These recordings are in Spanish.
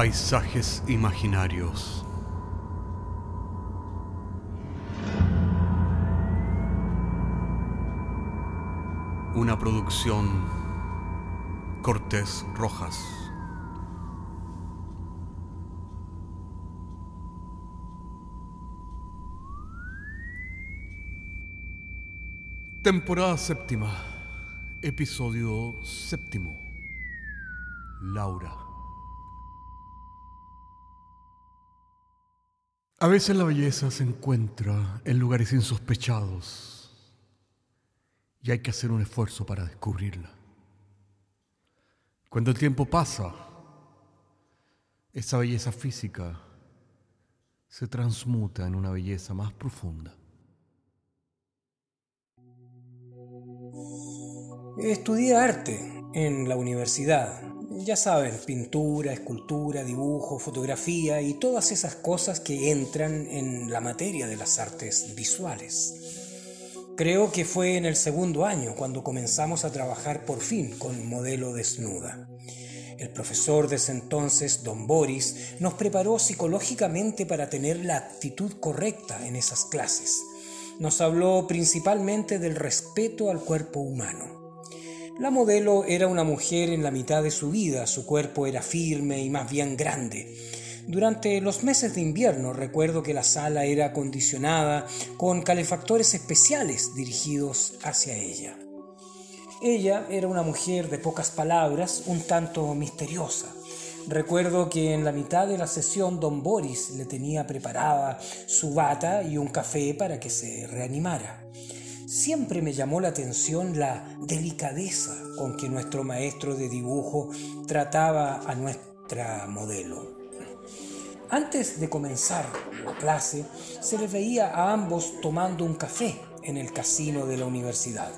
Paisajes imaginarios. Una producción Cortés Rojas. Temporada séptima, episodio séptimo. Laura. A veces la belleza se encuentra en lugares insospechados y hay que hacer un esfuerzo para descubrirla. Cuando el tiempo pasa, esa belleza física se transmuta en una belleza más profunda. Estudié arte en la universidad. Ya saben, pintura, escultura, dibujo, fotografía y todas esas cosas que entran en la materia de las artes visuales. Creo que fue en el segundo año cuando comenzamos a trabajar por fin con modelo desnuda. El profesor de ese entonces, don Boris, nos preparó psicológicamente para tener la actitud correcta en esas clases. Nos habló principalmente del respeto al cuerpo humano. La modelo era una mujer en la mitad de su vida, su cuerpo era firme y más bien grande. Durante los meses de invierno recuerdo que la sala era acondicionada con calefactores especiales dirigidos hacia ella. Ella era una mujer de pocas palabras, un tanto misteriosa. Recuerdo que en la mitad de la sesión don Boris le tenía preparada su bata y un café para que se reanimara. Siempre me llamó la atención la delicadeza con que nuestro maestro de dibujo trataba a nuestra modelo. Antes de comenzar la clase, se les veía a ambos tomando un café en el casino de la universidad.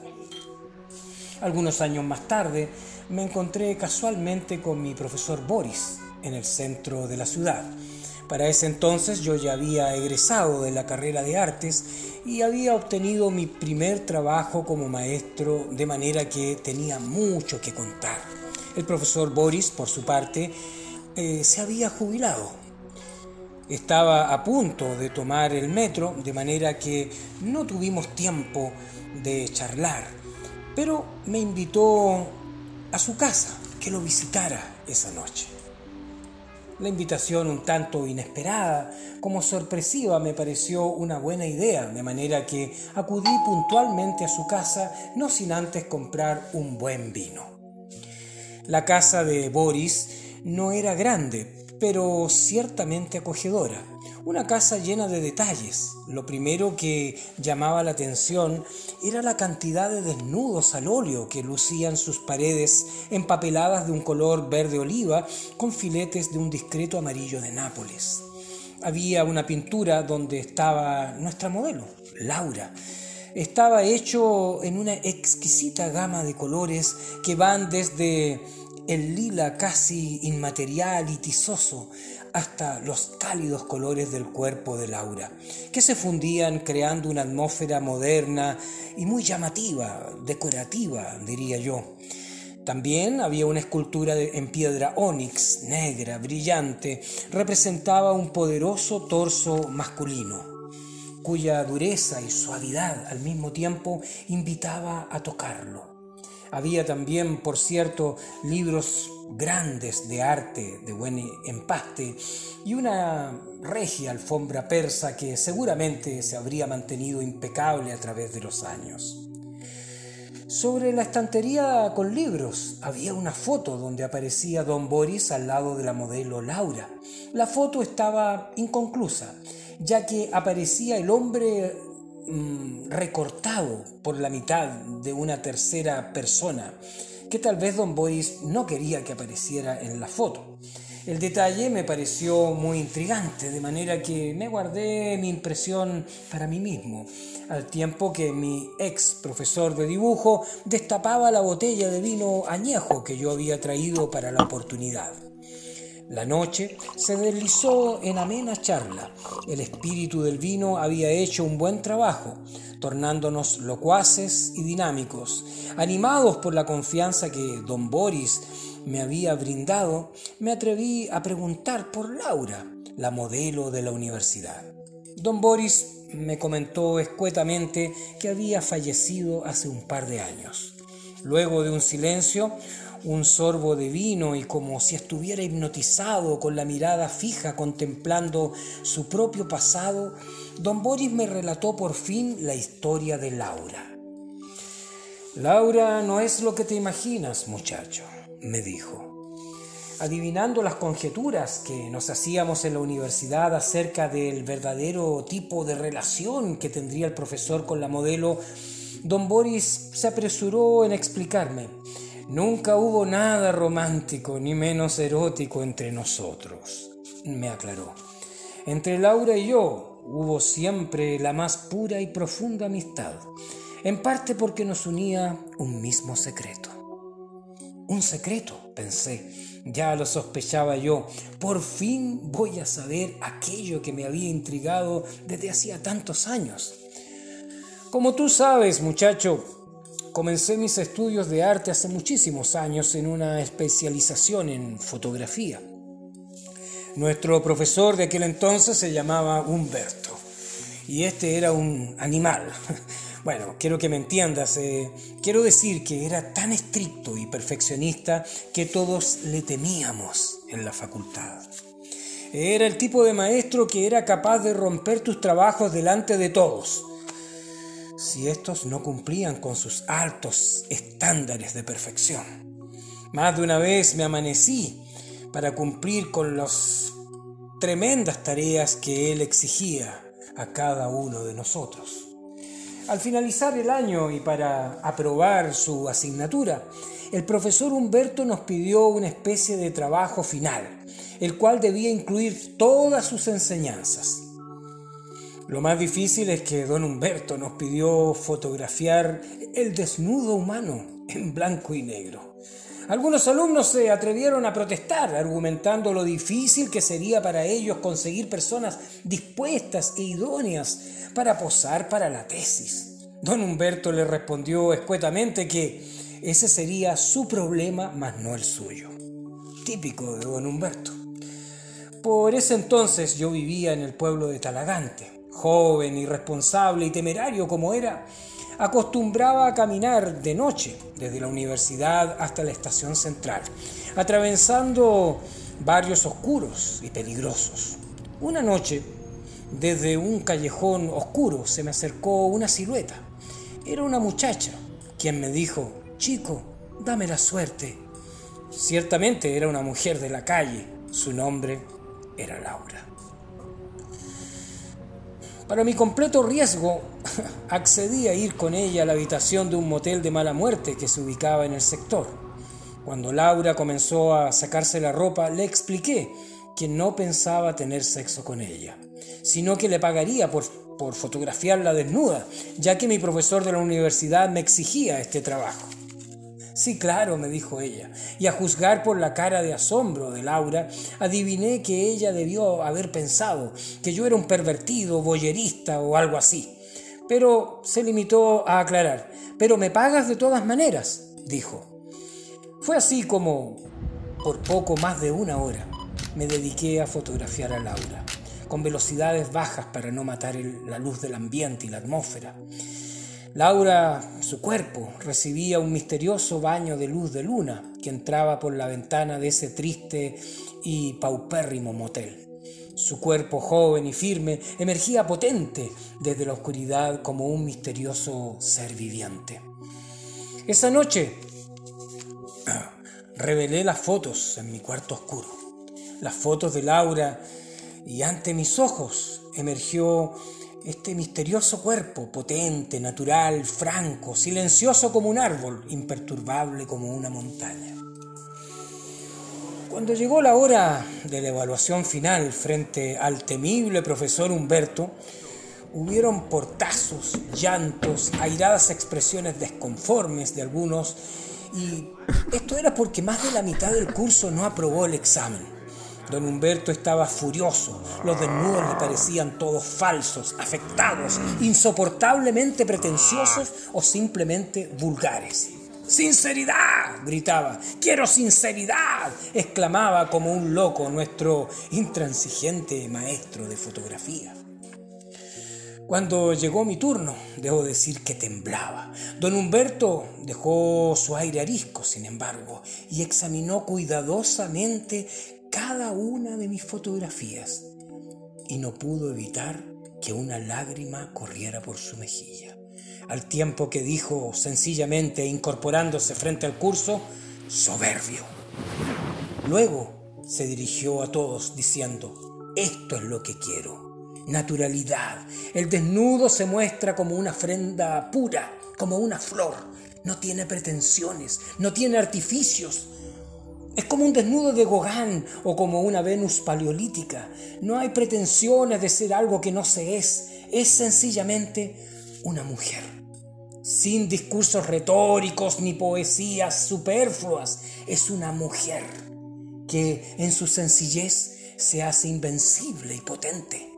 Algunos años más tarde, me encontré casualmente con mi profesor Boris en el centro de la ciudad. Para ese entonces yo ya había egresado de la carrera de artes y había obtenido mi primer trabajo como maestro de manera que tenía mucho que contar. El profesor Boris, por su parte, eh, se había jubilado. Estaba a punto de tomar el metro, de manera que no tuvimos tiempo de charlar, pero me invitó a su casa, que lo visitara esa noche. La invitación un tanto inesperada, como sorpresiva, me pareció una buena idea, de manera que acudí puntualmente a su casa, no sin antes comprar un buen vino. La casa de Boris no era grande, pero ciertamente acogedora. Una casa llena de detalles. Lo primero que llamaba la atención era la cantidad de desnudos al óleo que lucían sus paredes empapeladas de un color verde oliva con filetes de un discreto amarillo de Nápoles. Había una pintura donde estaba nuestra modelo, Laura. Estaba hecho en una exquisita gama de colores que van desde el lila casi inmaterial y tizoso hasta los cálidos colores del cuerpo de Laura, que se fundían creando una atmósfera moderna y muy llamativa, decorativa, diría yo. También había una escultura en piedra ónix, negra, brillante, representaba un poderoso torso masculino, cuya dureza y suavidad al mismo tiempo invitaba a tocarlo. Había también, por cierto, libros grandes de arte de buen empaste y una regia alfombra persa que seguramente se habría mantenido impecable a través de los años. Sobre la estantería con libros había una foto donde aparecía don Boris al lado de la modelo Laura. La foto estaba inconclusa, ya que aparecía el hombre Mm, recortado por la mitad de una tercera persona, que tal vez Don Boris no quería que apareciera en la foto. El detalle me pareció muy intrigante, de manera que me guardé mi impresión para mí mismo, al tiempo que mi ex profesor de dibujo destapaba la botella de vino añejo que yo había traído para la oportunidad. La noche se deslizó en amena charla. El espíritu del vino había hecho un buen trabajo, tornándonos locuaces y dinámicos, animados por la confianza que don Boris me había brindado, me atreví a preguntar por Laura, la modelo de la universidad. Don Boris me comentó escuetamente que había fallecido hace un par de años. Luego de un silencio, un sorbo de vino y como si estuviera hipnotizado con la mirada fija contemplando su propio pasado, don Boris me relató por fin la historia de Laura. Laura no es lo que te imaginas, muchacho, me dijo. Adivinando las conjeturas que nos hacíamos en la universidad acerca del verdadero tipo de relación que tendría el profesor con la modelo, don Boris se apresuró en explicarme. Nunca hubo nada romántico ni menos erótico entre nosotros, me aclaró. Entre Laura y yo hubo siempre la más pura y profunda amistad, en parte porque nos unía un mismo secreto. Un secreto, pensé, ya lo sospechaba yo, por fin voy a saber aquello que me había intrigado desde hacía tantos años. Como tú sabes, muchacho, Comencé mis estudios de arte hace muchísimos años en una especialización en fotografía. Nuestro profesor de aquel entonces se llamaba Humberto y este era un animal. Bueno, quiero que me entiendas, eh, quiero decir que era tan estricto y perfeccionista que todos le temíamos en la facultad. Era el tipo de maestro que era capaz de romper tus trabajos delante de todos si estos no cumplían con sus altos estándares de perfección. Más de una vez me amanecí para cumplir con las tremendas tareas que él exigía a cada uno de nosotros. Al finalizar el año y para aprobar su asignatura, el profesor Humberto nos pidió una especie de trabajo final, el cual debía incluir todas sus enseñanzas. Lo más difícil es que don Humberto nos pidió fotografiar el desnudo humano en blanco y negro. Algunos alumnos se atrevieron a protestar, argumentando lo difícil que sería para ellos conseguir personas dispuestas e idóneas para posar para la tesis. Don Humberto le respondió escuetamente que ese sería su problema, mas no el suyo. Típico de don Humberto. Por ese entonces yo vivía en el pueblo de Talagante, joven, irresponsable y temerario como era, acostumbraba a caminar de noche desde la universidad hasta la estación central, atravesando barrios oscuros y peligrosos. Una noche, desde un callejón oscuro, se me acercó una silueta. Era una muchacha, quien me dijo, chico, dame la suerte. Ciertamente era una mujer de la calle, su nombre era Laura. Para mi completo riesgo, accedí a ir con ella a la habitación de un motel de mala muerte que se ubicaba en el sector. Cuando Laura comenzó a sacarse la ropa, le expliqué que no pensaba tener sexo con ella, sino que le pagaría por, por fotografiarla desnuda, ya que mi profesor de la universidad me exigía este trabajo. Sí, claro, me dijo ella, y a juzgar por la cara de asombro de Laura, adiviné que ella debió haber pensado que yo era un pervertido, boyerista o algo así. Pero se limitó a aclarar, pero me pagas de todas maneras, dijo. Fue así como, por poco más de una hora, me dediqué a fotografiar a Laura, con velocidades bajas para no matar la luz del ambiente y la atmósfera. Laura, su cuerpo, recibía un misterioso baño de luz de luna que entraba por la ventana de ese triste y paupérrimo motel. Su cuerpo joven y firme emergía potente desde la oscuridad como un misterioso ser viviente. Esa noche revelé las fotos en mi cuarto oscuro, las fotos de Laura, y ante mis ojos emergió este misterioso cuerpo, potente, natural, franco, silencioso como un árbol, imperturbable como una montaña. Cuando llegó la hora de la evaluación final frente al temible profesor Humberto, hubieron portazos, llantos, airadas expresiones desconformes de algunos, y esto era porque más de la mitad del curso no aprobó el examen. Don Humberto estaba furioso. Los desnudos le parecían todos falsos, afectados, insoportablemente pretenciosos o simplemente vulgares. Sinceridad, gritaba. Quiero sinceridad, exclamaba como un loco nuestro intransigente maestro de fotografía. Cuando llegó mi turno, debo decir que temblaba. Don Humberto dejó su aire arisco, sin embargo, y examinó cuidadosamente cada una de mis fotografías y no pudo evitar que una lágrima corriera por su mejilla, al tiempo que dijo sencillamente, incorporándose frente al curso, soberbio. Luego se dirigió a todos diciendo, esto es lo que quiero, naturalidad. El desnudo se muestra como una ofrenda pura, como una flor. No tiene pretensiones, no tiene artificios, es como un desnudo de Gauguin o como una Venus paleolítica. No hay pretensiones de ser algo que no se es. Es sencillamente una mujer. Sin discursos retóricos ni poesías superfluas. Es una mujer que en su sencillez se hace invencible y potente.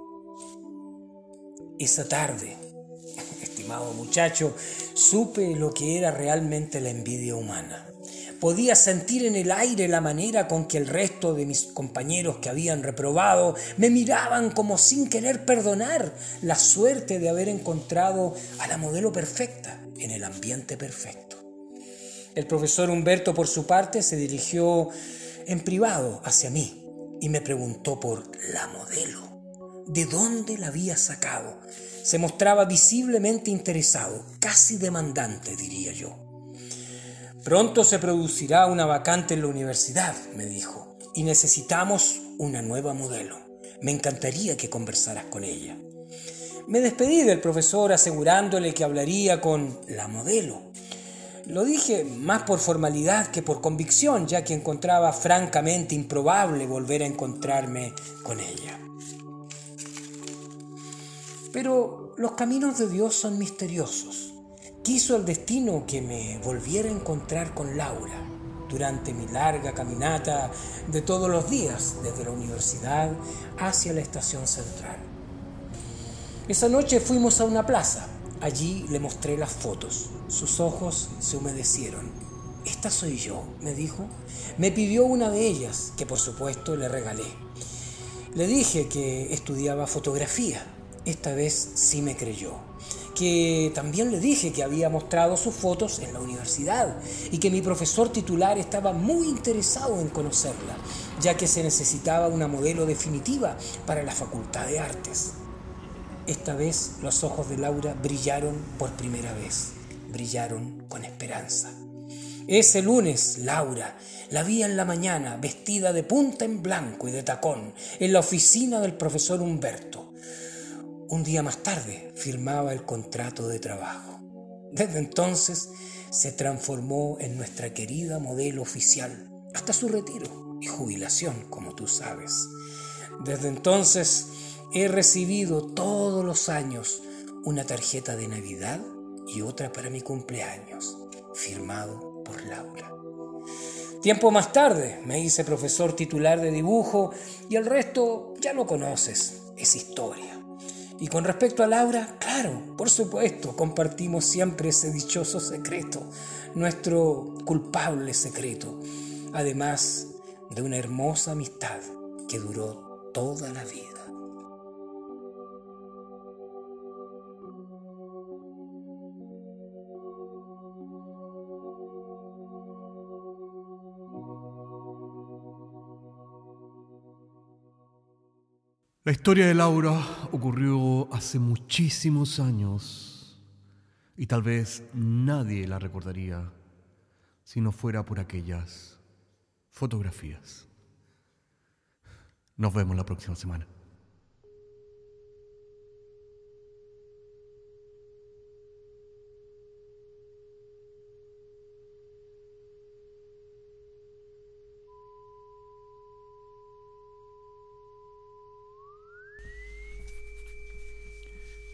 Esa tarde, estimado muchacho, supe lo que era realmente la envidia humana. Podía sentir en el aire la manera con que el resto de mis compañeros que habían reprobado me miraban como sin querer perdonar la suerte de haber encontrado a la modelo perfecta en el ambiente perfecto. El profesor Humberto, por su parte, se dirigió en privado hacia mí y me preguntó por la modelo. ¿De dónde la había sacado? Se mostraba visiblemente interesado, casi demandante, diría yo. Pronto se producirá una vacante en la universidad, me dijo, y necesitamos una nueva modelo. Me encantaría que conversaras con ella. Me despedí del profesor asegurándole que hablaría con la modelo. Lo dije más por formalidad que por convicción, ya que encontraba francamente improbable volver a encontrarme con ella. Pero los caminos de Dios son misteriosos. Quiso el destino que me volviera a encontrar con Laura durante mi larga caminata de todos los días desde la universidad hacia la estación central. Esa noche fuimos a una plaza. Allí le mostré las fotos. Sus ojos se humedecieron. Esta soy yo, me dijo. Me pidió una de ellas, que por supuesto le regalé. Le dije que estudiaba fotografía. Esta vez sí me creyó que también le dije que había mostrado sus fotos en la universidad y que mi profesor titular estaba muy interesado en conocerla, ya que se necesitaba una modelo definitiva para la Facultad de Artes. Esta vez los ojos de Laura brillaron por primera vez, brillaron con esperanza. Ese lunes, Laura la vi en la mañana vestida de punta en blanco y de tacón en la oficina del profesor Humberto. Un día más tarde firmaba el contrato de trabajo. Desde entonces se transformó en nuestra querida modelo oficial, hasta su retiro y jubilación, como tú sabes. Desde entonces he recibido todos los años una tarjeta de Navidad y otra para mi cumpleaños, firmado por Laura. Tiempo más tarde me hice profesor titular de dibujo y el resto ya lo conoces, es historia. Y con respecto a Laura, claro, por supuesto, compartimos siempre ese dichoso secreto, nuestro culpable secreto, además de una hermosa amistad que duró toda la vida. La historia de Laura ocurrió hace muchísimos años y tal vez nadie la recordaría si no fuera por aquellas fotografías. Nos vemos la próxima semana.